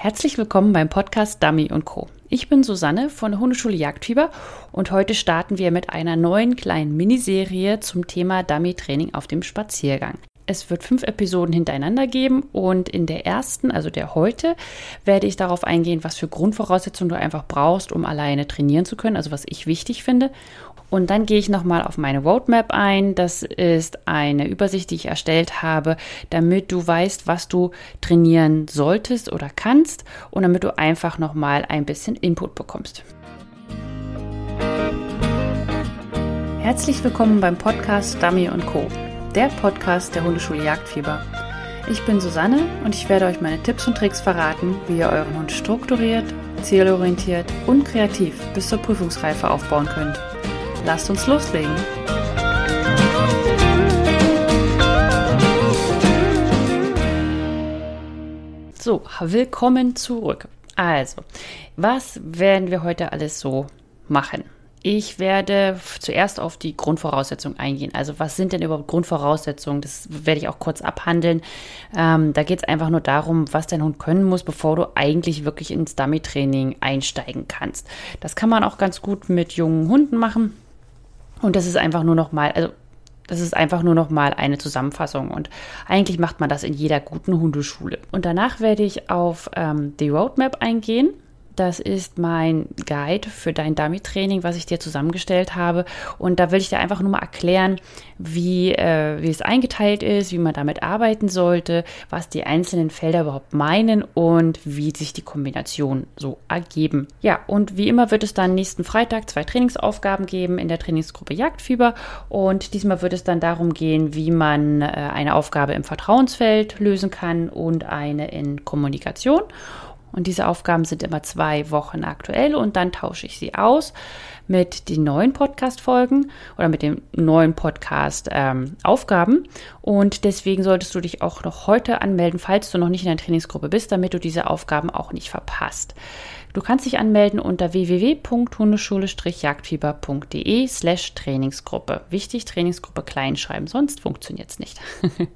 Herzlich willkommen beim Podcast Dummy Co. Ich bin Susanne von der Hundeschule Jagdfieber und heute starten wir mit einer neuen kleinen Miniserie zum Thema Dummy Training auf dem Spaziergang. Es wird fünf Episoden hintereinander geben und in der ersten, also der heute, werde ich darauf eingehen, was für Grundvoraussetzungen du einfach brauchst, um alleine trainieren zu können, also was ich wichtig finde. Und dann gehe ich nochmal auf meine Roadmap ein. Das ist eine Übersicht, die ich erstellt habe, damit du weißt, was du trainieren solltest oder kannst und damit du einfach nochmal ein bisschen Input bekommst. Herzlich willkommen beim Podcast Dummy Co., der Podcast der Hundeschule Jagdfieber. Ich bin Susanne und ich werde euch meine Tipps und Tricks verraten, wie ihr euren Hund strukturiert, zielorientiert und kreativ bis zur Prüfungsreife aufbauen könnt. Lasst uns loslegen. So, willkommen zurück. Also, was werden wir heute alles so machen? Ich werde zuerst auf die Grundvoraussetzungen eingehen. Also was sind denn überhaupt Grundvoraussetzungen? Das werde ich auch kurz abhandeln. Ähm, da geht es einfach nur darum, was dein Hund können muss, bevor du eigentlich wirklich ins Dummy-Training einsteigen kannst. Das kann man auch ganz gut mit jungen Hunden machen. Und das ist einfach nur noch mal, also das ist einfach nur noch mal eine Zusammenfassung und eigentlich macht man das in jeder guten Hundeschule. Und danach werde ich auf ähm, die Roadmap eingehen das ist mein Guide für dein Dummy-Training, was ich dir zusammengestellt habe. Und da will ich dir einfach nur mal erklären, wie, äh, wie es eingeteilt ist, wie man damit arbeiten sollte, was die einzelnen Felder überhaupt meinen und wie sich die Kombinationen so ergeben. Ja, und wie immer wird es dann nächsten Freitag zwei Trainingsaufgaben geben in der Trainingsgruppe Jagdfieber. Und diesmal wird es dann darum gehen, wie man äh, eine Aufgabe im Vertrauensfeld lösen kann und eine in Kommunikation. Und diese Aufgaben sind immer zwei Wochen aktuell und dann tausche ich sie aus mit den neuen Podcast-Folgen oder mit den neuen Podcast-Aufgaben. Ähm, und deswegen solltest du dich auch noch heute anmelden, falls du noch nicht in der Trainingsgruppe bist, damit du diese Aufgaben auch nicht verpasst. Du kannst dich anmelden unter www.hundeschule-jagdfieber.de slash Trainingsgruppe. Wichtig, Trainingsgruppe klein schreiben, sonst funktioniert es nicht.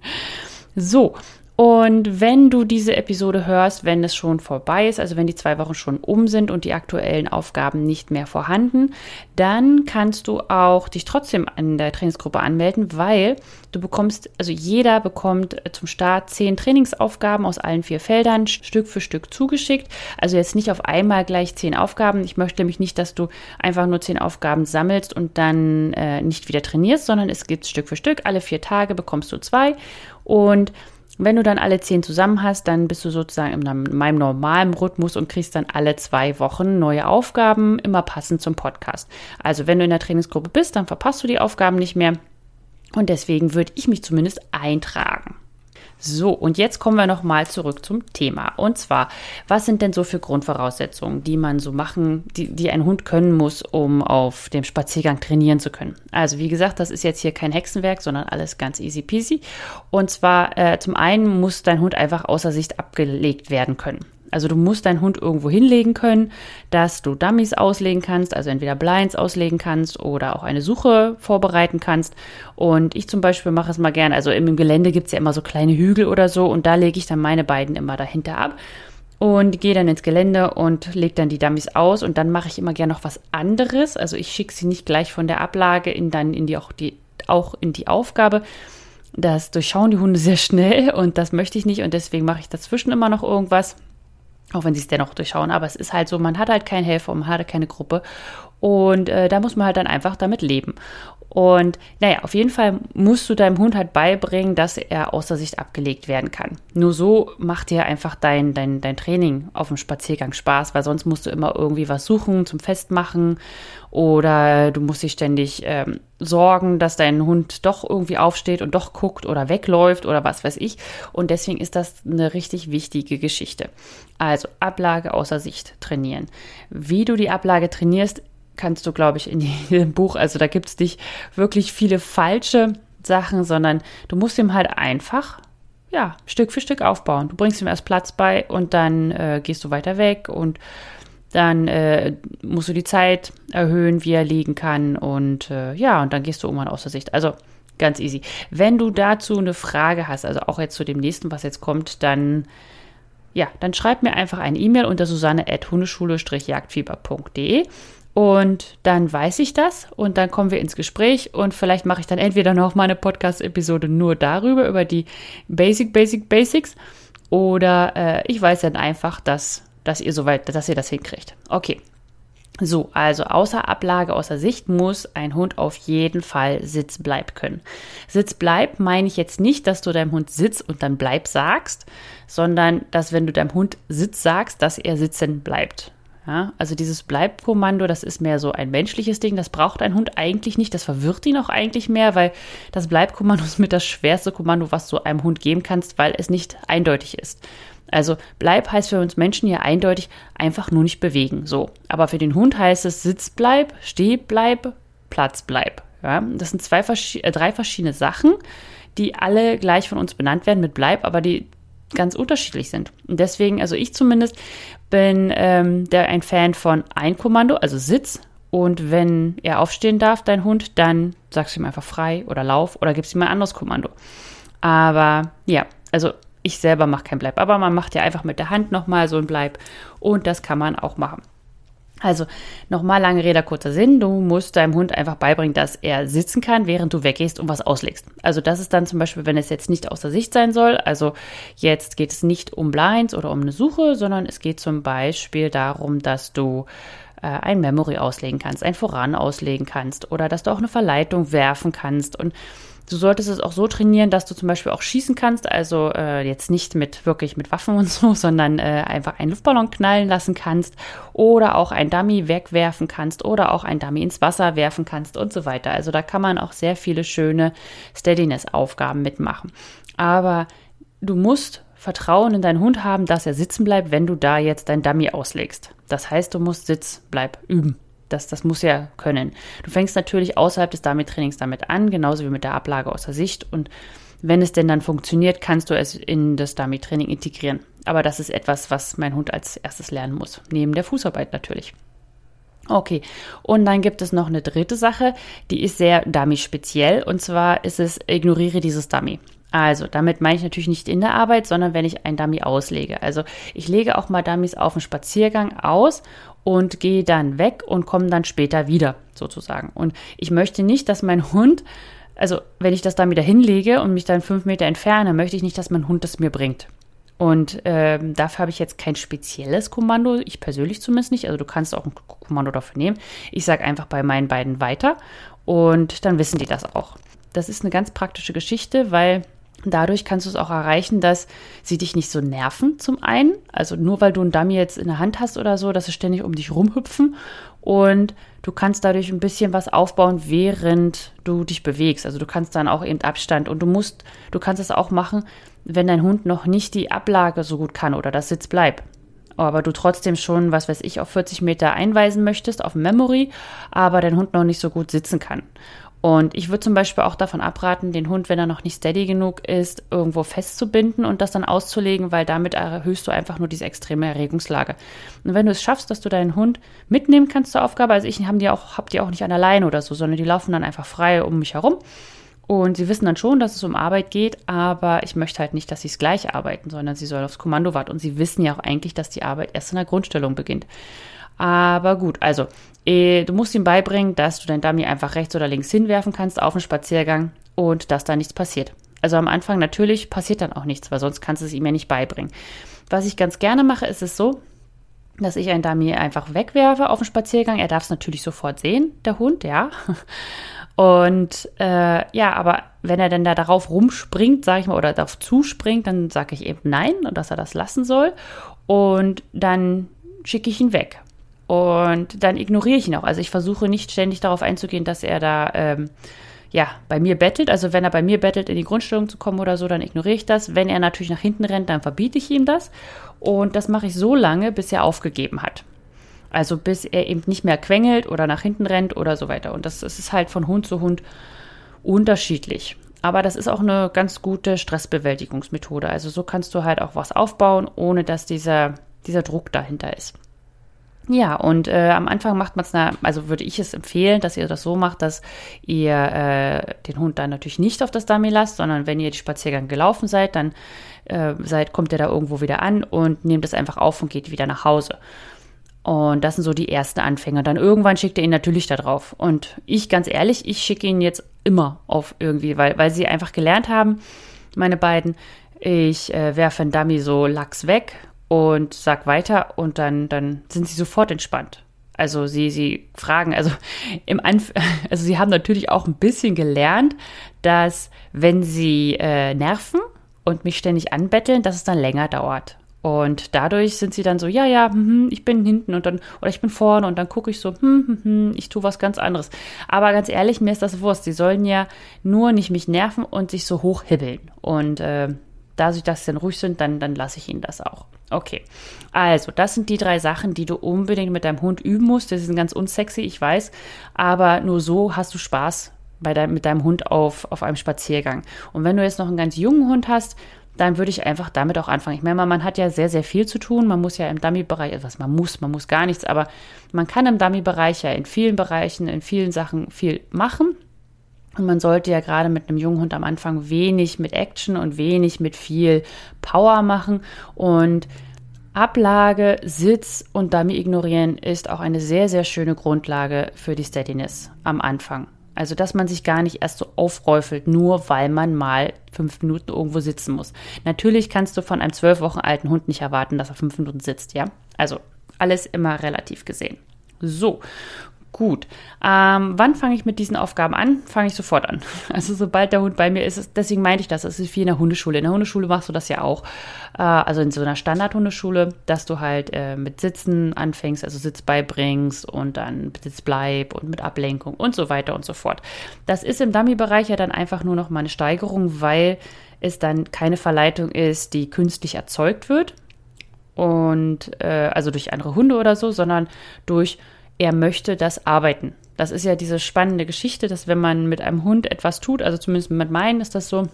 so, und wenn du diese Episode hörst, wenn es schon vorbei ist, also wenn die zwei Wochen schon um sind und die aktuellen Aufgaben nicht mehr vorhanden, dann kannst du auch dich trotzdem an der Trainingsgruppe anmelden, weil du bekommst, also jeder bekommt zum Start zehn Trainingsaufgaben aus allen vier Feldern Stück für Stück zugeschickt. Also jetzt nicht auf einmal gleich zehn Aufgaben. Ich möchte nämlich nicht, dass du einfach nur zehn Aufgaben sammelst und dann äh, nicht wieder trainierst, sondern es geht Stück für Stück. Alle vier Tage bekommst du zwei und wenn du dann alle zehn zusammen hast, dann bist du sozusagen in meinem normalen Rhythmus und kriegst dann alle zwei Wochen neue Aufgaben, immer passend zum Podcast. Also wenn du in der Trainingsgruppe bist, dann verpasst du die Aufgaben nicht mehr. Und deswegen würde ich mich zumindest eintragen. So, und jetzt kommen wir nochmal zurück zum Thema. Und zwar, was sind denn so für Grundvoraussetzungen, die man so machen, die, die ein Hund können muss, um auf dem Spaziergang trainieren zu können? Also, wie gesagt, das ist jetzt hier kein Hexenwerk, sondern alles ganz easy peasy. Und zwar, äh, zum einen muss dein Hund einfach außer Sicht abgelegt werden können. Also du musst deinen Hund irgendwo hinlegen können, dass du Dummies auslegen kannst, also entweder Blinds auslegen kannst oder auch eine Suche vorbereiten kannst. Und ich zum Beispiel mache es mal gerne, also im Gelände gibt es ja immer so kleine Hügel oder so und da lege ich dann meine beiden immer dahinter ab und gehe dann ins Gelände und lege dann die Dummies aus und dann mache ich immer gerne noch was anderes. Also ich schicke sie nicht gleich von der Ablage in dann in die auch die auch in die Aufgabe. Das durchschauen die Hunde sehr schnell und das möchte ich nicht und deswegen mache ich dazwischen immer noch irgendwas. Auch wenn sie es dennoch durchschauen. Aber es ist halt so, man hat halt keinen Helfer man hat keine Gruppe. Und äh, da muss man halt dann einfach damit leben. Und naja, auf jeden Fall musst du deinem Hund halt beibringen, dass er außer Sicht abgelegt werden kann. Nur so macht dir einfach dein, dein, dein Training auf dem Spaziergang Spaß, weil sonst musst du immer irgendwie was suchen zum Festmachen oder du musst dich ständig ähm, sorgen, dass dein Hund doch irgendwie aufsteht und doch guckt oder wegläuft oder was weiß ich. Und deswegen ist das eine richtig wichtige Geschichte. Also Ablage außer Sicht trainieren. Wie du die Ablage trainierst, kannst du, glaube ich, in jedem Buch, also da gibt es nicht wirklich viele falsche Sachen, sondern du musst ihm halt einfach, ja, Stück für Stück aufbauen. Du bringst ihm erst Platz bei und dann äh, gehst du weiter weg und dann äh, musst du die Zeit erhöhen, wie er liegen kann und äh, ja, und dann gehst du irgendwann aus der Sicht. Also ganz easy. Wenn du dazu eine Frage hast, also auch jetzt zu dem nächsten, was jetzt kommt, dann ja, dann schreib mir einfach eine E-Mail unter susanne.hundeschule-jagdfieber.de und dann weiß ich das und dann kommen wir ins Gespräch und vielleicht mache ich dann entweder noch mal eine Podcast-Episode nur darüber, über die Basic, Basic, Basics oder äh, ich weiß dann einfach, dass, dass ihr soweit, dass ihr das hinkriegt. Okay. So, also außer Ablage, außer Sicht muss ein Hund auf jeden Fall Sitzbleib können. Sitzbleib meine ich jetzt nicht, dass du deinem Hund Sitz und dann Bleib sagst, sondern dass wenn du deinem Hund Sitz sagst, dass er sitzen bleibt. Ja, also dieses Bleibkommando, das ist mehr so ein menschliches Ding, das braucht ein Hund eigentlich nicht, das verwirrt ihn auch eigentlich mehr, weil das Bleibkommando ist mit das schwerste Kommando, was du einem Hund geben kannst, weil es nicht eindeutig ist. Also Bleib heißt für uns Menschen hier eindeutig einfach nur nicht bewegen, so. Aber für den Hund heißt es Sitzbleib, Stehbleib, Platzbleib. Ja, das sind zwei, äh, drei verschiedene Sachen, die alle gleich von uns benannt werden mit Bleib, aber die ganz unterschiedlich sind. Und deswegen, also ich zumindest, bin ähm, der ein Fan von ein Kommando, also Sitz. Und wenn er aufstehen darf, dein Hund, dann sagst du ihm einfach frei oder lauf oder gibst ihm ein anderes Kommando. Aber ja, also ich selber mache kein Bleib, aber man macht ja einfach mit der Hand nochmal so ein Bleib und das kann man auch machen. Also nochmal lange Rede, kurzer Sinn. Du musst deinem Hund einfach beibringen, dass er sitzen kann, während du weggehst und was auslegst. Also das ist dann zum Beispiel, wenn es jetzt nicht außer Sicht sein soll. Also jetzt geht es nicht um Blinds oder um eine Suche, sondern es geht zum Beispiel darum, dass du äh, ein Memory auslegen kannst, ein Voran auslegen kannst oder dass du auch eine Verleitung werfen kannst und Du solltest es auch so trainieren, dass du zum Beispiel auch schießen kannst, also äh, jetzt nicht mit wirklich mit Waffen und so, sondern äh, einfach einen Luftballon knallen lassen kannst oder auch ein Dummy wegwerfen kannst oder auch ein Dummy ins Wasser werfen kannst und so weiter. Also da kann man auch sehr viele schöne Steadiness-Aufgaben mitmachen. Aber du musst Vertrauen in deinen Hund haben, dass er sitzen bleibt, wenn du da jetzt dein Dummy auslegst. Das heißt, du musst Sitzbleib üben. Das, das muss ja können. Du fängst natürlich außerhalb des Dummy-Trainings damit an, genauso wie mit der Ablage außer Sicht. Und wenn es denn dann funktioniert, kannst du es in das Dummy-Training integrieren. Aber das ist etwas, was mein Hund als erstes lernen muss. Neben der Fußarbeit natürlich. Okay, und dann gibt es noch eine dritte Sache, die ist sehr Dummy-speziell. Und zwar ist es, ignoriere dieses Dummy. Also, damit meine ich natürlich nicht in der Arbeit, sondern wenn ich ein Dummy auslege. Also, ich lege auch mal Dummies auf dem Spaziergang aus und gehe dann weg und komme dann später wieder, sozusagen. Und ich möchte nicht, dass mein Hund, also wenn ich das dann wieder hinlege und mich dann fünf Meter entferne, möchte ich nicht, dass mein Hund das mir bringt. Und ähm, dafür habe ich jetzt kein spezielles Kommando, ich persönlich zumindest nicht. Also du kannst auch ein Kommando dafür nehmen. Ich sage einfach bei meinen beiden weiter und dann wissen die das auch. Das ist eine ganz praktische Geschichte, weil Dadurch kannst du es auch erreichen, dass sie dich nicht so nerven, zum einen. Also nur weil du einen Dummy jetzt in der Hand hast oder so, dass sie ständig um dich rumhüpfen. Und du kannst dadurch ein bisschen was aufbauen, während du dich bewegst. Also du kannst dann auch eben Abstand und du musst, du kannst es auch machen, wenn dein Hund noch nicht die Ablage so gut kann oder das Sitz bleibt. Aber du trotzdem schon, was weiß ich, auf 40 Meter einweisen möchtest auf Memory, aber dein Hund noch nicht so gut sitzen kann. Und ich würde zum Beispiel auch davon abraten, den Hund, wenn er noch nicht steady genug ist, irgendwo festzubinden und das dann auszulegen, weil damit erhöhst du einfach nur diese extreme Erregungslage. Und wenn du es schaffst, dass du deinen Hund mitnehmen kannst zur Aufgabe, also ich habe die auch, hab die auch nicht an der Leine oder so, sondern die laufen dann einfach frei um mich herum. Und sie wissen dann schon, dass es um Arbeit geht, aber ich möchte halt nicht, dass sie es gleich arbeiten, sondern sie soll aufs Kommando warten. Und sie wissen ja auch eigentlich, dass die Arbeit erst in der Grundstellung beginnt. Aber gut, also äh, du musst ihm beibringen, dass du dein Dummy einfach rechts oder links hinwerfen kannst auf den Spaziergang und dass da nichts passiert. Also am Anfang natürlich passiert dann auch nichts, weil sonst kannst du es ihm ja nicht beibringen. Was ich ganz gerne mache, ist es so, dass ich ein Dummy einfach wegwerfe auf dem Spaziergang. Er darf es natürlich sofort sehen, der Hund, ja. Und äh, ja, aber wenn er dann da darauf rumspringt, sage ich mal, oder darauf zuspringt, dann sage ich eben nein und dass er das lassen soll. Und dann schicke ich ihn weg. Und dann ignoriere ich ihn auch. Also ich versuche nicht ständig darauf einzugehen, dass er da ähm, ja bei mir bettelt. Also wenn er bei mir bettelt, in die Grundstellung zu kommen oder so, dann ignoriere ich das. Wenn er natürlich nach hinten rennt, dann verbiete ich ihm das. Und das mache ich so lange, bis er aufgegeben hat. Also bis er eben nicht mehr quengelt oder nach hinten rennt oder so weiter. Und das, das ist halt von Hund zu Hund unterschiedlich. Aber das ist auch eine ganz gute Stressbewältigungsmethode. Also so kannst du halt auch was aufbauen, ohne dass dieser, dieser Druck dahinter ist. Ja, und äh, am Anfang macht man es, also würde ich es empfehlen, dass ihr das so macht, dass ihr äh, den Hund dann natürlich nicht auf das Dummy lasst, sondern wenn ihr die Spaziergang gelaufen seid, dann äh, seid, kommt ihr da irgendwo wieder an und nehmt es einfach auf und geht wieder nach Hause. Und das sind so die ersten Anfänge. Dann irgendwann schickt ihr ihn natürlich da drauf. Und ich, ganz ehrlich, ich schicke ihn jetzt immer auf irgendwie, weil, weil sie einfach gelernt haben, meine beiden, ich äh, werfe ein Dummy so Lachs weg und sag weiter und dann, dann sind sie sofort entspannt. Also sie, sie fragen, also im Anf also sie haben natürlich auch ein bisschen gelernt, dass wenn sie äh, nerven und mich ständig anbetteln, dass es dann länger dauert. Und dadurch sind sie dann so, ja, ja, hm, ich bin hinten und dann, oder ich bin vorne und dann gucke ich so, hm, hm, hm, ich tue was ganz anderes. Aber ganz ehrlich, mir ist das Wurst. Sie sollen ja nur nicht mich nerven und sich so hochhibbeln. Und äh, da sie das dann ruhig sind, dann, dann lasse ich ihnen das auch. Okay, also das sind die drei Sachen, die du unbedingt mit deinem Hund üben musst. Das sind ganz unsexy, ich weiß, aber nur so hast du Spaß bei dein, mit deinem Hund auf, auf einem Spaziergang. Und wenn du jetzt noch einen ganz jungen Hund hast, dann würde ich einfach damit auch anfangen. Ich meine, man hat ja sehr, sehr viel zu tun. Man muss ja im Dummy-Bereich, was man muss, man muss gar nichts, aber man kann im Dummy-Bereich ja in vielen Bereichen, in vielen Sachen viel machen. Und man sollte ja gerade mit einem jungen Hund am Anfang wenig mit Action und wenig mit viel Power machen. Und Ablage, Sitz und Dummy ignorieren ist auch eine sehr, sehr schöne Grundlage für die Steadiness am Anfang. Also, dass man sich gar nicht erst so aufräufelt, nur weil man mal fünf Minuten irgendwo sitzen muss. Natürlich kannst du von einem zwölf Wochen alten Hund nicht erwarten, dass er fünf Minuten sitzt, ja? Also, alles immer relativ gesehen. So, Gut. Ähm, wann fange ich mit diesen Aufgaben an? Fange ich sofort an. Also sobald der Hund bei mir ist, deswegen meinte ich das, es ist wie in der Hundeschule. In der Hundeschule machst du das ja auch. Äh, also in so einer Standard-Hundeschule, dass du halt äh, mit Sitzen anfängst, also Sitz beibringst und dann Sitzbleib und mit Ablenkung und so weiter und so fort. Das ist im Dummy-Bereich ja dann einfach nur noch mal eine Steigerung, weil es dann keine Verleitung ist, die künstlich erzeugt wird. Und äh, also durch andere Hunde oder so, sondern durch er möchte das arbeiten. Das ist ja diese spannende Geschichte, dass wenn man mit einem Hund etwas tut, also zumindest mit meinen ist das so,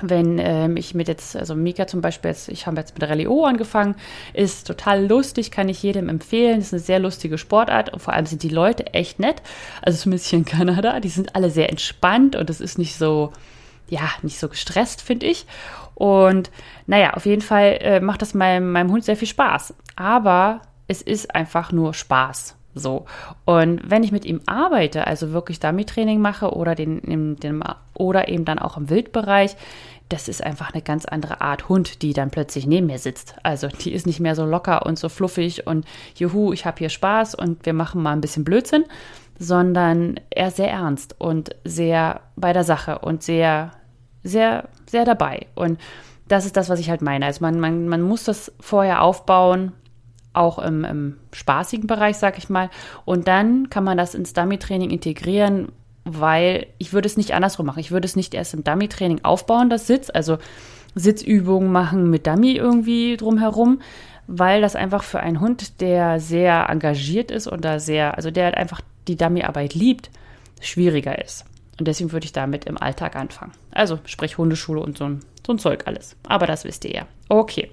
wenn ähm, ich mit jetzt, also Mika zum Beispiel, jetzt, ich habe jetzt mit Rallye O angefangen, ist total lustig, kann ich jedem empfehlen. Ist eine sehr lustige Sportart und vor allem sind die Leute echt nett. Also zumindest hier in Kanada, die sind alle sehr entspannt und es ist nicht so, ja, nicht so gestresst, finde ich. Und naja, auf jeden Fall äh, macht das meinem, meinem Hund sehr viel Spaß. Aber es ist einfach nur Spaß. So. Und wenn ich mit ihm arbeite, also wirklich Dummy-Training mache oder, den, in, den, oder eben dann auch im Wildbereich, das ist einfach eine ganz andere Art Hund, die dann plötzlich neben mir sitzt. Also die ist nicht mehr so locker und so fluffig und juhu, ich habe hier Spaß und wir machen mal ein bisschen Blödsinn, sondern er sehr ernst und sehr bei der Sache und sehr, sehr, sehr dabei. Und das ist das, was ich halt meine. Also man, man, man muss das vorher aufbauen, auch im, im spaßigen Bereich, sag ich mal. Und dann kann man das ins Dummy-Training integrieren, weil ich würde es nicht andersrum machen. Ich würde es nicht erst im Dummy-Training aufbauen, das Sitz, also Sitzübungen machen mit Dummy irgendwie drumherum, weil das einfach für einen Hund, der sehr engagiert ist und da sehr, also der halt einfach die Dummy-Arbeit liebt, schwieriger ist. Und deswegen würde ich damit im Alltag anfangen. Also sprich Hundeschule und so ein, so ein Zeug alles. Aber das wisst ihr ja. Okay.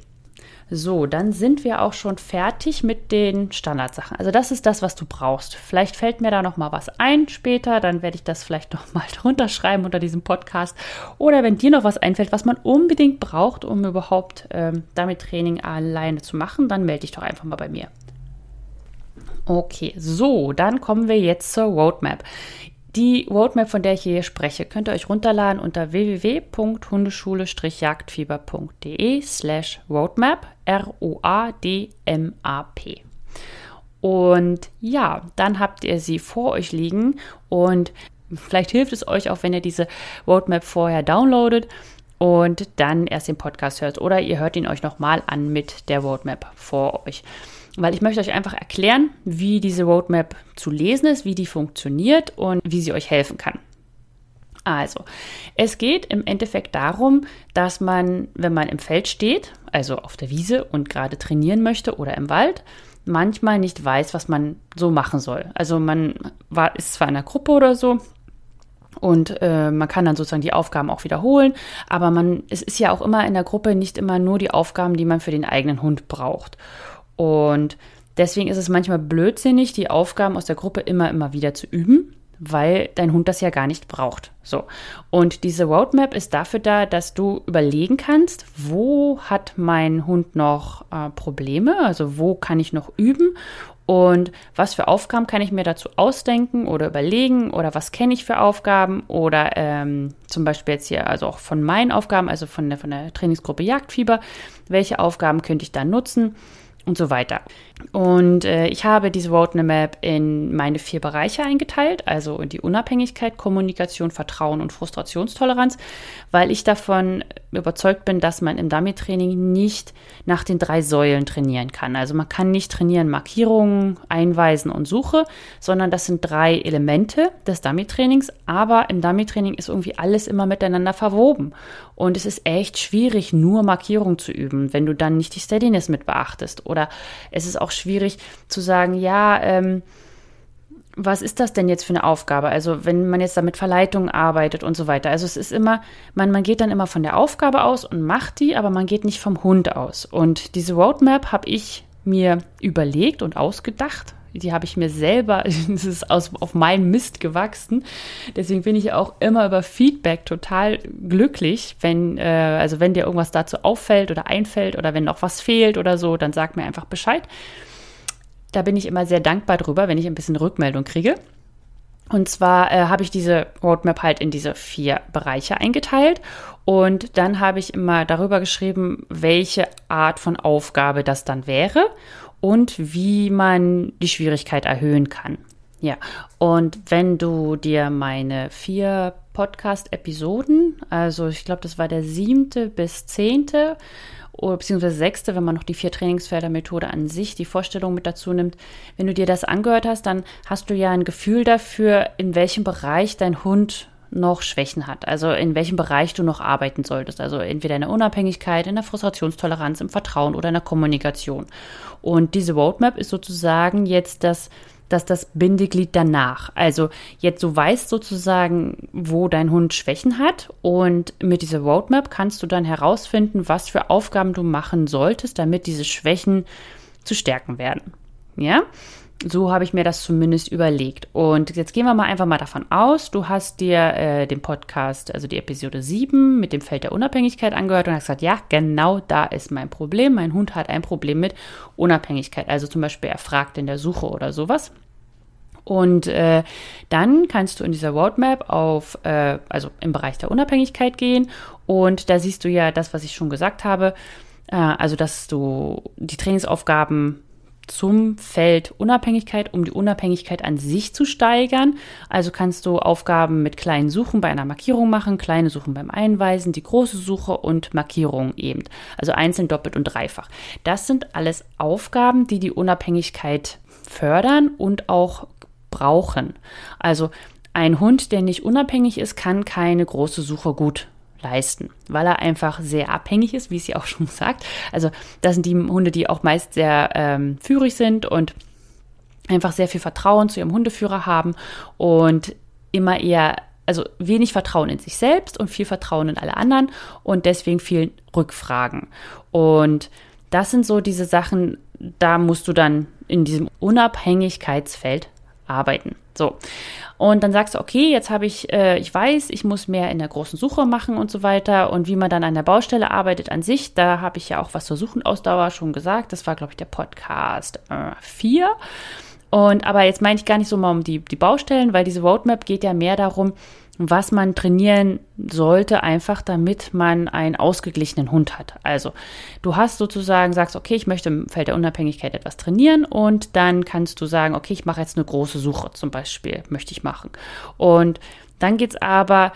So, dann sind wir auch schon fertig mit den Standardsachen. Also das ist das, was du brauchst. Vielleicht fällt mir da noch mal was ein später, dann werde ich das vielleicht noch mal drunter schreiben unter diesem Podcast. Oder wenn dir noch was einfällt, was man unbedingt braucht, um überhaupt ähm, damit Training alleine zu machen, dann melde dich doch einfach mal bei mir. Okay, so, dann kommen wir jetzt zur Roadmap. Die Roadmap, von der ich hier spreche, könnt ihr euch runterladen unter www.hundeschule-jagdfieber.de slash roadmap, R-O-A-D-M-A-P. Und ja, dann habt ihr sie vor euch liegen und vielleicht hilft es euch auch, wenn ihr diese Roadmap vorher downloadet und dann erst den Podcast hört oder ihr hört ihn euch nochmal an mit der Roadmap vor euch weil ich möchte euch einfach erklären, wie diese Roadmap zu lesen ist, wie die funktioniert und wie sie euch helfen kann. Also, es geht im Endeffekt darum, dass man, wenn man im Feld steht, also auf der Wiese und gerade trainieren möchte oder im Wald, manchmal nicht weiß, was man so machen soll. Also man war, ist zwar in einer Gruppe oder so und äh, man kann dann sozusagen die Aufgaben auch wiederholen, aber man, es ist ja auch immer in der Gruppe nicht immer nur die Aufgaben, die man für den eigenen Hund braucht. Und Deswegen ist es manchmal blödsinnig, die Aufgaben aus der Gruppe immer, immer wieder zu üben weil dein Hund das ja gar nicht braucht. So. Und diese Roadmap ist dafür da, dass du überlegen kannst, wo hat mein Hund noch äh, Probleme, also wo kann ich noch üben und was für Aufgaben kann ich mir dazu ausdenken oder überlegen oder was kenne ich für Aufgaben oder ähm, zum Beispiel jetzt hier, also auch von meinen Aufgaben, also von der, von der Trainingsgruppe Jagdfieber, welche Aufgaben könnte ich da nutzen? Und so weiter. Und äh, ich habe diese Roadmap in meine vier Bereiche eingeteilt, also in die Unabhängigkeit, Kommunikation, Vertrauen und Frustrationstoleranz, weil ich davon überzeugt bin, dass man im Dummy-Training nicht nach den drei Säulen trainieren kann. Also man kann nicht trainieren Markierungen, Einweisen und Suche, sondern das sind drei Elemente des Dummy-Trainings, aber im Dummy-Training ist irgendwie alles immer miteinander verwoben. Und es ist echt schwierig, nur Markierungen zu üben, wenn du dann nicht die Steadiness mit beachtest. Oder es ist auch schwierig zu sagen, ja, ähm, was ist das denn jetzt für eine Aufgabe? Also wenn man jetzt da mit Verleitungen arbeitet und so weiter. Also es ist immer, man, man geht dann immer von der Aufgabe aus und macht die, aber man geht nicht vom Hund aus. Und diese Roadmap habe ich mir überlegt und ausgedacht. Die habe ich mir selber, das ist aus, auf meinem Mist gewachsen. Deswegen bin ich auch immer über Feedback total glücklich, wenn, äh, also wenn dir irgendwas dazu auffällt oder einfällt oder wenn noch was fehlt oder so, dann sag mir einfach Bescheid. Da bin ich immer sehr dankbar drüber, wenn ich ein bisschen Rückmeldung kriege. Und zwar äh, habe ich diese Roadmap halt in diese vier Bereiche eingeteilt und dann habe ich immer darüber geschrieben, welche Art von Aufgabe das dann wäre und wie man die Schwierigkeit erhöhen kann. Ja, und wenn du dir meine vier Podcast-Episoden, also ich glaube, das war der siebte bis zehnte, oder beziehungsweise sechste, wenn man noch die vier Trainingsfelder-Methode an sich, die Vorstellung mit dazu nimmt. Wenn du dir das angehört hast, dann hast du ja ein Gefühl dafür, in welchem Bereich dein Hund noch Schwächen hat, also in welchem Bereich du noch arbeiten solltest, also entweder in der Unabhängigkeit, in der Frustrationstoleranz, im Vertrauen oder in der Kommunikation. Und diese Roadmap ist sozusagen jetzt das dass das Bindeglied danach. Also jetzt du weißt sozusagen, wo dein Hund Schwächen hat und mit dieser Roadmap kannst du dann herausfinden, was für Aufgaben du machen solltest, damit diese Schwächen zu stärken werden. Ja? So habe ich mir das zumindest überlegt. Und jetzt gehen wir mal einfach mal davon aus, du hast dir äh, den Podcast, also die Episode 7 mit dem Feld der Unabhängigkeit angehört und hast gesagt, ja, genau da ist mein Problem. Mein Hund hat ein Problem mit Unabhängigkeit. Also zum Beispiel, er fragt in der Suche oder sowas. Und äh, dann kannst du in dieser Roadmap auf, äh, also im Bereich der Unabhängigkeit gehen. Und da siehst du ja das, was ich schon gesagt habe. Äh, also, dass du die Trainingsaufgaben zum Feld Unabhängigkeit, um die Unabhängigkeit an sich zu steigern. Also kannst du Aufgaben mit kleinen Suchen bei einer Markierung machen, kleine Suchen beim Einweisen, die große Suche und Markierung eben. Also einzeln, doppelt und dreifach. Das sind alles Aufgaben, die die Unabhängigkeit fördern und auch brauchen. Also ein Hund, der nicht unabhängig ist, kann keine große Suche gut leisten, weil er einfach sehr abhängig ist, wie ja auch schon sagt. Also das sind die Hunde, die auch meist sehr ähm, führig sind und einfach sehr viel Vertrauen zu ihrem Hundeführer haben und immer eher, also wenig Vertrauen in sich selbst und viel Vertrauen in alle anderen und deswegen viel Rückfragen. Und das sind so diese Sachen, da musst du dann in diesem Unabhängigkeitsfeld arbeiten. So. Und dann sagst du, okay, jetzt habe ich, äh, ich weiß, ich muss mehr in der großen Suche machen und so weiter. Und wie man dann an der Baustelle arbeitet an sich, da habe ich ja auch was zur Suchenausdauer schon gesagt. Das war, glaube ich, der Podcast 4. Äh, und aber jetzt meine ich gar nicht so mal um die, die Baustellen, weil diese Roadmap geht ja mehr darum, was man trainieren sollte, einfach damit man einen ausgeglichenen Hund hat. Also du hast sozusagen, sagst, okay, ich möchte im Feld der Unabhängigkeit etwas trainieren und dann kannst du sagen, okay, ich mache jetzt eine große Suche zum Beispiel, möchte ich machen. Und dann geht es aber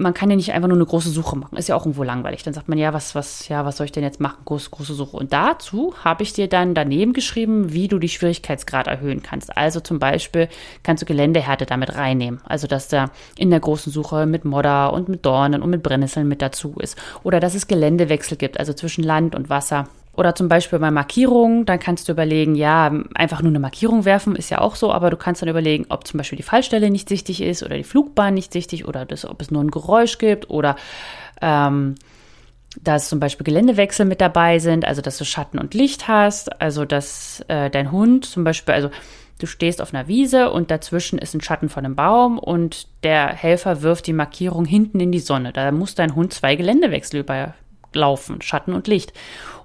man kann ja nicht einfach nur eine große Suche machen. Ist ja auch irgendwo langweilig. Dann sagt man, ja, was, was, ja, was soll ich denn jetzt machen? Groß, große Suche. Und dazu habe ich dir dann daneben geschrieben, wie du die Schwierigkeitsgrad erhöhen kannst. Also zum Beispiel kannst du Geländehärte damit reinnehmen. Also, dass da in der großen Suche mit Modder und mit Dornen und mit Brennnesseln mit dazu ist. Oder dass es Geländewechsel gibt, also zwischen Land und Wasser. Oder zum Beispiel bei Markierungen, dann kannst du überlegen, ja, einfach nur eine Markierung werfen ist ja auch so, aber du kannst dann überlegen, ob zum Beispiel die Fallstelle nicht sichtig ist oder die Flugbahn nicht sichtig oder das, ob es nur ein Geräusch gibt oder ähm, dass zum Beispiel Geländewechsel mit dabei sind, also dass du Schatten und Licht hast, also dass äh, dein Hund zum Beispiel, also du stehst auf einer Wiese und dazwischen ist ein Schatten von einem Baum und der Helfer wirft die Markierung hinten in die Sonne. Da muss dein Hund zwei Geländewechsel überlaufen, Schatten und Licht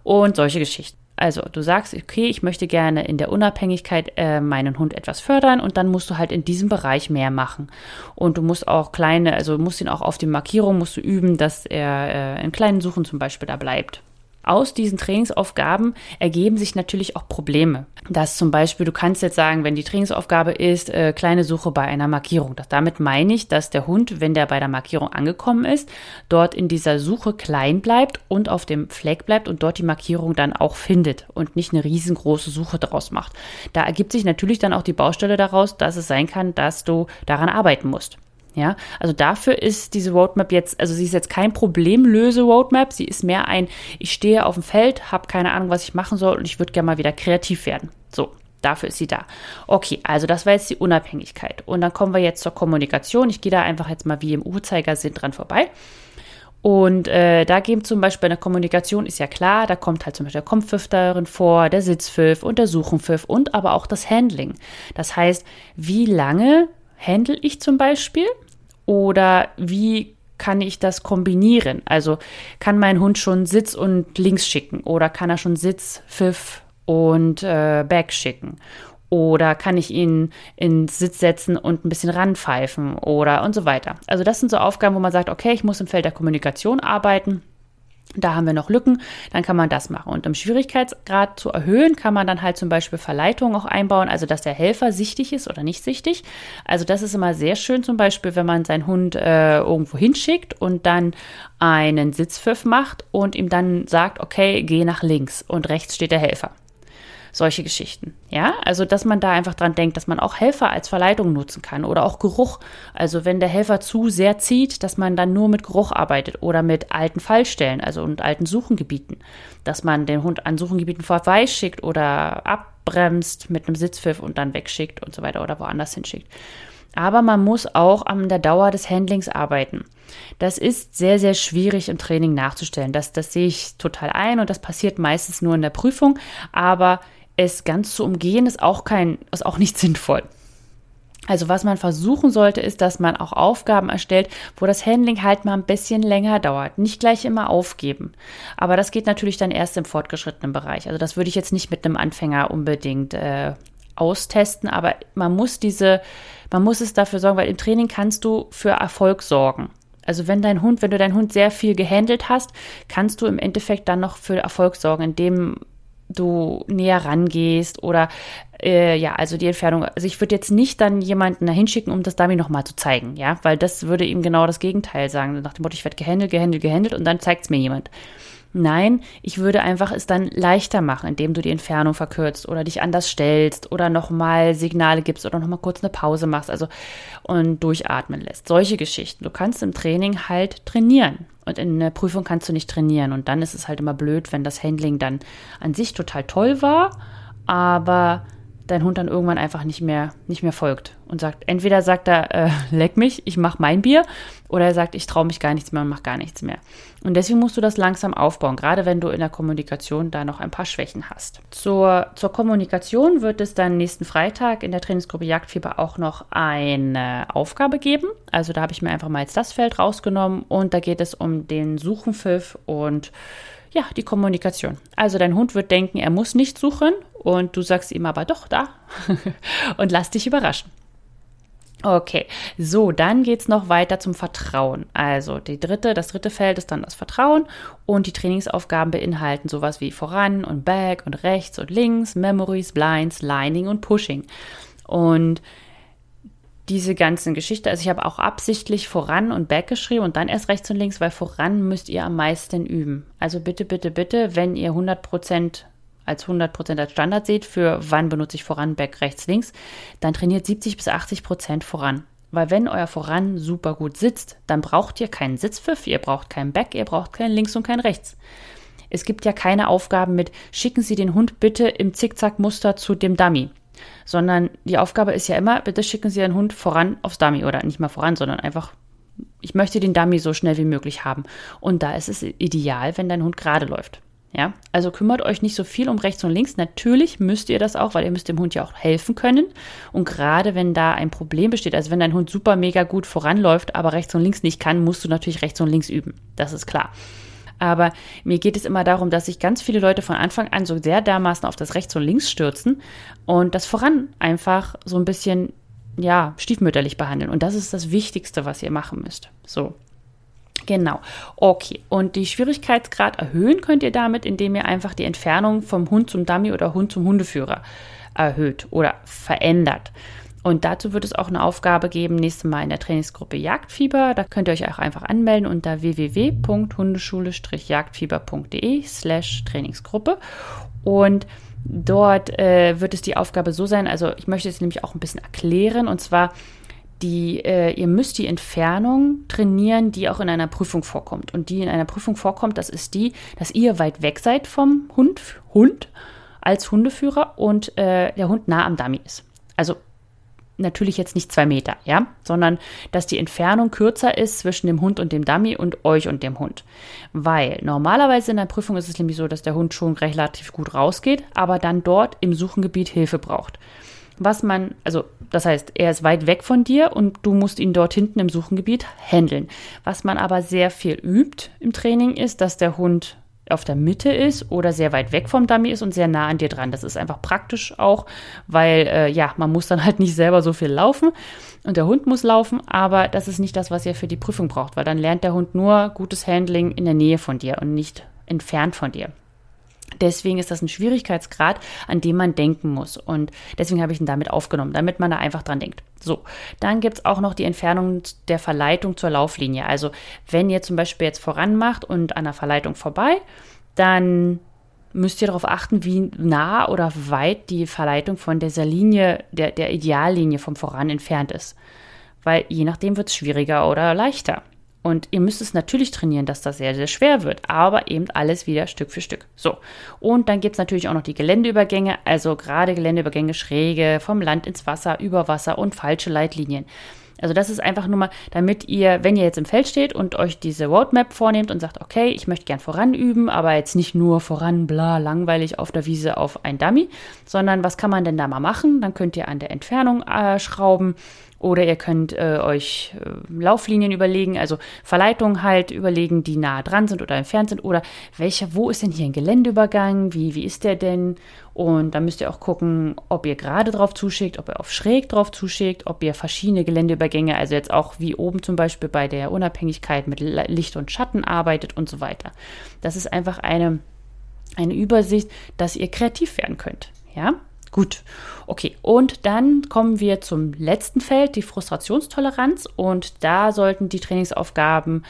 und solche Geschichten. Also du sagst, okay, ich möchte gerne in der Unabhängigkeit äh, meinen Hund etwas fördern und dann musst du halt in diesem Bereich mehr machen. Und du musst auch kleine, also musst ihn auch auf die Markierung musst du üben, dass er äh, in kleinen Suchen zum Beispiel da bleibt aus diesen Trainingsaufgaben ergeben sich natürlich auch Probleme. Das zum Beispiel, du kannst jetzt sagen, wenn die Trainingsaufgabe ist, äh, kleine Suche bei einer Markierung. Das, damit meine ich, dass der Hund, wenn der bei der Markierung angekommen ist, dort in dieser Suche klein bleibt und auf dem Fleck bleibt und dort die Markierung dann auch findet und nicht eine riesengroße Suche daraus macht. Da ergibt sich natürlich dann auch die Baustelle daraus, dass es sein kann, dass du daran arbeiten musst. Ja, also dafür ist diese Roadmap jetzt, also sie ist jetzt kein Problemlöse-Roadmap, sie ist mehr ein, ich stehe auf dem Feld, habe keine Ahnung, was ich machen soll und ich würde gerne mal wieder kreativ werden. So, dafür ist sie da. Okay, also das war jetzt die Unabhängigkeit. Und dann kommen wir jetzt zur Kommunikation. Ich gehe da einfach jetzt mal wie im Uhrzeigersinn dran vorbei. Und äh, da geben zum Beispiel eine Kommunikation, ist ja klar, da kommt halt zum Beispiel der Kompfiff darin vor, der Sitzpfiff und der Suchenpfiff und aber auch das Handling. Das heißt, wie lange handle ich zum Beispiel? Oder wie kann ich das kombinieren? Also kann mein Hund schon Sitz und Links schicken oder kann er schon Sitz, Pfiff und äh, Back schicken? Oder kann ich ihn ins Sitz setzen und ein bisschen ranpfeifen oder und so weiter. Also das sind so Aufgaben, wo man sagt, okay, ich muss im Feld der Kommunikation arbeiten da haben wir noch Lücken, dann kann man das machen. Und um Schwierigkeitsgrad zu erhöhen, kann man dann halt zum Beispiel Verleitungen auch einbauen, also dass der Helfer sichtig ist oder nicht sichtig. Also das ist immer sehr schön zum Beispiel, wenn man seinen Hund äh, irgendwo hinschickt und dann einen Sitzpfiff macht und ihm dann sagt, okay, geh nach links und rechts steht der Helfer solche Geschichten. Ja, also dass man da einfach dran denkt, dass man auch Helfer als Verleitung nutzen kann oder auch Geruch. Also wenn der Helfer zu sehr zieht, dass man dann nur mit Geruch arbeitet oder mit alten Fallstellen, also und alten Suchengebieten, dass man den Hund an Suchengebieten vorbeischickt oder abbremst mit einem Sitzpfiff und dann wegschickt und so weiter oder woanders hinschickt. Aber man muss auch an der Dauer des Handlings arbeiten. Das ist sehr, sehr schwierig im Training nachzustellen. Das, das sehe ich total ein und das passiert meistens nur in der Prüfung. Aber es ganz zu umgehen, ist auch kein, ist auch nicht sinnvoll. Also was man versuchen sollte, ist, dass man auch Aufgaben erstellt, wo das Handling halt mal ein bisschen länger dauert. Nicht gleich immer aufgeben. Aber das geht natürlich dann erst im fortgeschrittenen Bereich. Also das würde ich jetzt nicht mit einem Anfänger unbedingt äh, austesten, aber man muss diese, man muss es dafür sorgen, weil im Training kannst du für Erfolg sorgen. Also wenn dein Hund, wenn du deinen Hund sehr viel gehandelt hast, kannst du im Endeffekt dann noch für Erfolg sorgen, indem du näher rangehst oder äh, ja, also die Entfernung. Also ich würde jetzt nicht dann jemanden da hinschicken, um das Dummy nochmal zu zeigen, ja, weil das würde ihm genau das Gegenteil sagen. Nach dem Motto, ich werde gehandelt, gehandelt, gehandelt und dann zeigt es mir jemand. Nein, ich würde einfach es dann leichter machen, indem du die Entfernung verkürzt oder dich anders stellst oder nochmal Signale gibst oder nochmal kurz eine Pause machst, also und durchatmen lässt. Solche Geschichten. Du kannst im Training halt trainieren. Und in der Prüfung kannst du nicht trainieren. Und dann ist es halt immer blöd, wenn das Handling dann an sich total toll war, aber dein Hund dann irgendwann einfach nicht mehr, nicht mehr folgt und sagt, entweder sagt er, äh, leck mich, ich mach mein Bier, oder er sagt, ich traue mich gar nichts mehr und mach gar nichts mehr. Und deswegen musst du das langsam aufbauen, gerade wenn du in der Kommunikation da noch ein paar Schwächen hast. Zur, zur Kommunikation wird es dann nächsten Freitag in der Trainingsgruppe Jagdfieber auch noch eine Aufgabe geben. Also da habe ich mir einfach mal jetzt das Feld rausgenommen und da geht es um den Suchenpfiff und ja, die Kommunikation. Also dein Hund wird denken, er muss nicht suchen und du sagst ihm aber doch da und lass dich überraschen. Okay, so, dann geht es noch weiter zum Vertrauen. Also die dritte, das dritte Feld ist dann das Vertrauen und die Trainingsaufgaben beinhalten sowas wie voran und back und rechts und links, Memories, Blinds, Lining und Pushing. Und diese ganzen Geschichte. Also ich habe auch absichtlich voran und back geschrieben und dann erst rechts und links, weil voran müsst ihr am meisten üben. Also bitte, bitte, bitte, wenn ihr 100 Prozent als 100 Prozent als Standard seht, für wann benutze ich voran, back, rechts, links, dann trainiert 70 bis 80 Prozent voran. Weil wenn euer Voran super gut sitzt, dann braucht ihr keinen Sitzpfiff, ihr braucht keinen Back, ihr braucht keinen Links und keinen Rechts. Es gibt ja keine Aufgaben mit, schicken Sie den Hund bitte im Zickzack-Muster zu dem Dummy sondern die Aufgabe ist ja immer, bitte schicken Sie Ihren Hund voran aufs Dummy oder nicht mal voran, sondern einfach ich möchte den Dummy so schnell wie möglich haben. Und da ist es ideal, wenn dein Hund gerade läuft. Ja, also kümmert euch nicht so viel um rechts und links. Natürlich müsst ihr das auch, weil ihr müsst dem Hund ja auch helfen können. Und gerade wenn da ein Problem besteht, also wenn dein Hund super mega gut voranläuft, aber rechts und links nicht kann, musst du natürlich rechts und links üben. Das ist klar. Aber mir geht es immer darum, dass sich ganz viele Leute von Anfang an so sehr dermaßen auf das Rechts und Links stürzen und das voran einfach so ein bisschen, ja, stiefmütterlich behandeln. Und das ist das Wichtigste, was ihr machen müsst. So. Genau. Okay. Und die Schwierigkeitsgrad erhöhen könnt ihr damit, indem ihr einfach die Entfernung vom Hund zum Dummy oder Hund zum Hundeführer erhöht oder verändert. Und dazu wird es auch eine Aufgabe geben, nächstes Mal in der Trainingsgruppe Jagdfieber. Da könnt ihr euch auch einfach anmelden unter www.hundeschule-jagdfieber.de slash Trainingsgruppe. Und dort äh, wird es die Aufgabe so sein, also ich möchte es nämlich auch ein bisschen erklären, und zwar die, äh, ihr müsst die Entfernung trainieren, die auch in einer Prüfung vorkommt. Und die in einer Prüfung vorkommt, das ist die, dass ihr weit weg seid vom Hund, Hund als Hundeführer und äh, der Hund nah am Dummy ist. Also natürlich jetzt nicht zwei Meter, ja, sondern dass die Entfernung kürzer ist zwischen dem Hund und dem Dummy und euch und dem Hund. Weil normalerweise in der Prüfung ist es nämlich so, dass der Hund schon relativ gut rausgeht, aber dann dort im Suchengebiet Hilfe braucht was man, also das heißt, er ist weit weg von dir und du musst ihn dort hinten im Suchengebiet handeln. Was man aber sehr viel übt im Training ist, dass der Hund auf der Mitte ist oder sehr weit weg vom Dummy ist und sehr nah an dir dran. Das ist einfach praktisch auch, weil äh, ja, man muss dann halt nicht selber so viel laufen und der Hund muss laufen, aber das ist nicht das, was ihr für die Prüfung braucht, weil dann lernt der Hund nur gutes Handling in der Nähe von dir und nicht entfernt von dir. Deswegen ist das ein Schwierigkeitsgrad, an dem man denken muss. Und deswegen habe ich ihn damit aufgenommen, damit man da einfach dran denkt. So, dann gibt es auch noch die Entfernung der Verleitung zur Lauflinie. Also wenn ihr zum Beispiel jetzt voran macht und an der Verleitung vorbei, dann müsst ihr darauf achten, wie nah oder weit die Verleitung von dieser Linie, der, der Ideallinie vom Voran entfernt ist. Weil je nachdem wird es schwieriger oder leichter. Und ihr müsst es natürlich trainieren, dass das sehr, sehr schwer wird, aber eben alles wieder Stück für Stück. So. Und dann gibt es natürlich auch noch die Geländeübergänge, also gerade Geländeübergänge schräge, vom Land ins Wasser, über Wasser und falsche Leitlinien. Also das ist einfach nur mal, damit ihr, wenn ihr jetzt im Feld steht und euch diese Roadmap vornehmt und sagt, okay, ich möchte gern voran üben, aber jetzt nicht nur voran, bla, langweilig auf der Wiese auf ein Dummy, sondern was kann man denn da mal machen? Dann könnt ihr an der Entfernung äh, schrauben oder ihr könnt äh, euch äh, Lauflinien überlegen, also Verleitungen halt überlegen, die nah dran sind oder entfernt sind. Oder welcher, wo ist denn hier ein Geländeübergang? Wie, wie ist der denn? Und dann müsst ihr auch gucken, ob ihr gerade drauf zuschickt, ob ihr auf schräg drauf zuschickt, ob ihr verschiedene Geländeübergänge, also jetzt auch wie oben zum Beispiel bei der Unabhängigkeit mit Licht und Schatten arbeitet und so weiter. Das ist einfach eine, eine Übersicht, dass ihr kreativ werden könnt. Ja, Gut, okay. Und dann kommen wir zum letzten Feld, die Frustrationstoleranz. Und da sollten die Trainingsaufgaben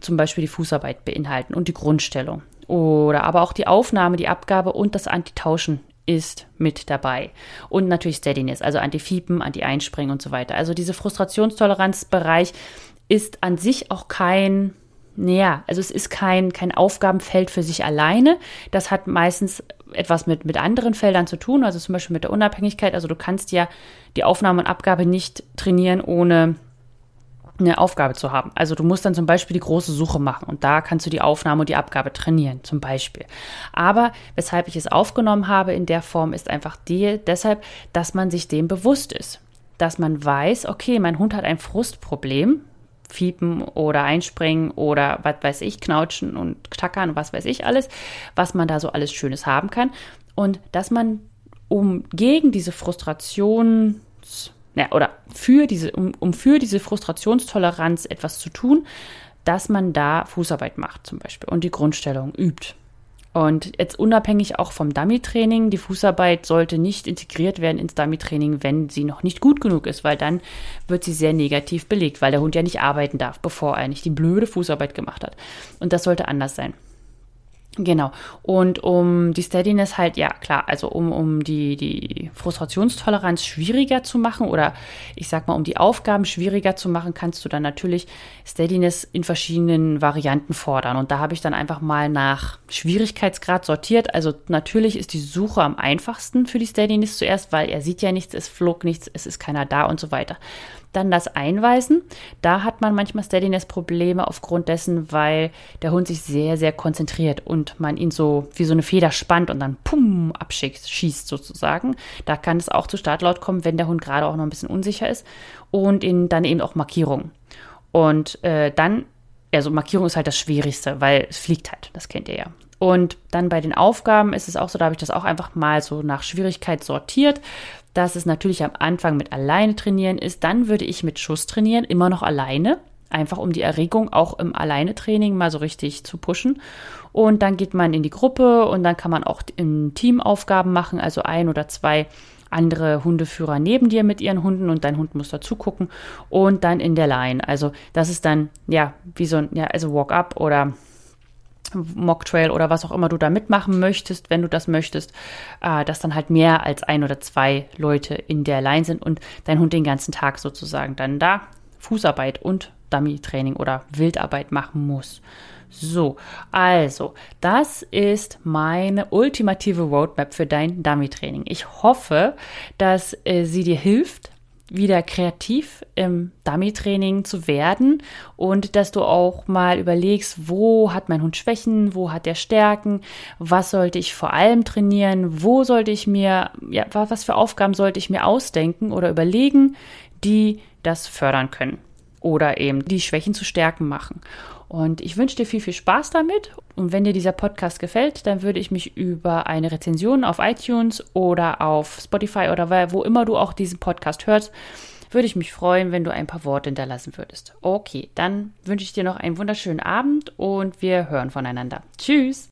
zum Beispiel die Fußarbeit beinhalten und die Grundstellung. Oder aber auch die Aufnahme, die Abgabe und das Antitauschen ist mit dabei. Und natürlich Steadiness, also Anti-Fiepen, Anti-Einspringen und so weiter. Also diese Frustrationstoleranzbereich ist an sich auch kein naja, also es ist kein, kein Aufgabenfeld für sich alleine. Das hat meistens etwas mit, mit anderen Feldern zu tun, also zum Beispiel mit der Unabhängigkeit. Also du kannst ja die Aufnahme und Abgabe nicht trainieren, ohne eine Aufgabe zu haben. Also du musst dann zum Beispiel die große Suche machen und da kannst du die Aufnahme und die Abgabe trainieren, zum Beispiel. Aber weshalb ich es aufgenommen habe in der Form, ist einfach die, deshalb, dass man sich dem bewusst ist. Dass man weiß, okay, mein Hund hat ein Frustproblem, Fiepen oder Einspringen oder was weiß ich, Knautschen und Tackern und was weiß ich alles, was man da so alles Schönes haben kann. Und dass man, um gegen diese Frustrations, ja, oder für diese, um, um für diese Frustrationstoleranz etwas zu tun, dass man da Fußarbeit macht zum Beispiel und die Grundstellung übt. Und jetzt unabhängig auch vom Dummy-Training, die Fußarbeit sollte nicht integriert werden ins Dummy-Training, wenn sie noch nicht gut genug ist, weil dann wird sie sehr negativ belegt, weil der Hund ja nicht arbeiten darf, bevor er nicht die blöde Fußarbeit gemacht hat. Und das sollte anders sein. Genau. Und um die Steadiness halt, ja klar, also um, um die, die Frustrationstoleranz schwieriger zu machen oder ich sag mal, um die Aufgaben schwieriger zu machen, kannst du dann natürlich Steadiness in verschiedenen Varianten fordern. Und da habe ich dann einfach mal nach Schwierigkeitsgrad sortiert. Also natürlich ist die Suche am einfachsten für die Steadiness zuerst, weil er sieht ja nichts, es flog nichts, es ist keiner da und so weiter. Dann das Einweisen. Da hat man manchmal Steadiness-Probleme aufgrund dessen, weil der Hund sich sehr, sehr konzentriert und man ihn so wie so eine Feder spannt und dann pum abschickt, schießt sozusagen. Da kann es auch zu Startlaut kommen, wenn der Hund gerade auch noch ein bisschen unsicher ist. Und in, dann eben auch Markierungen. Und äh, dann, also Markierung ist halt das Schwierigste, weil es fliegt halt, das kennt ihr ja. Und dann bei den Aufgaben ist es auch so, da habe ich das auch einfach mal so nach Schwierigkeit sortiert, dass es natürlich am Anfang mit alleine trainieren ist. Dann würde ich mit Schuss trainieren, immer noch alleine, einfach um die Erregung auch im Alleine-Training mal so richtig zu pushen. Und dann geht man in die Gruppe und dann kann man auch im Team Aufgaben machen, also ein oder zwei andere Hundeführer neben dir mit ihren Hunden und dein Hund muss dazu gucken und dann in der Line. Also das ist dann ja wie so ein ja also Walk up oder Mocktrail oder was auch immer du da mitmachen möchtest, wenn du das möchtest, äh, dass dann halt mehr als ein oder zwei Leute in der Line sind und dein Hund den ganzen Tag sozusagen dann da Fußarbeit und Dummy-Training oder Wildarbeit machen muss. So, also, das ist meine ultimative Roadmap für dein Dummy-Training. Ich hoffe, dass äh, sie dir hilft, wieder kreativ im Dummy-Training zu werden und dass du auch mal überlegst, wo hat mein Hund Schwächen, wo hat er Stärken, was sollte ich vor allem trainieren, wo sollte ich mir, ja, was für Aufgaben sollte ich mir ausdenken oder überlegen, die das fördern können oder eben die Schwächen zu Stärken machen. Und ich wünsche dir viel, viel Spaß damit. Und wenn dir dieser Podcast gefällt, dann würde ich mich über eine Rezension auf iTunes oder auf Spotify oder wo immer du auch diesen Podcast hörst, würde ich mich freuen, wenn du ein paar Worte hinterlassen würdest. Okay, dann wünsche ich dir noch einen wunderschönen Abend und wir hören voneinander. Tschüss!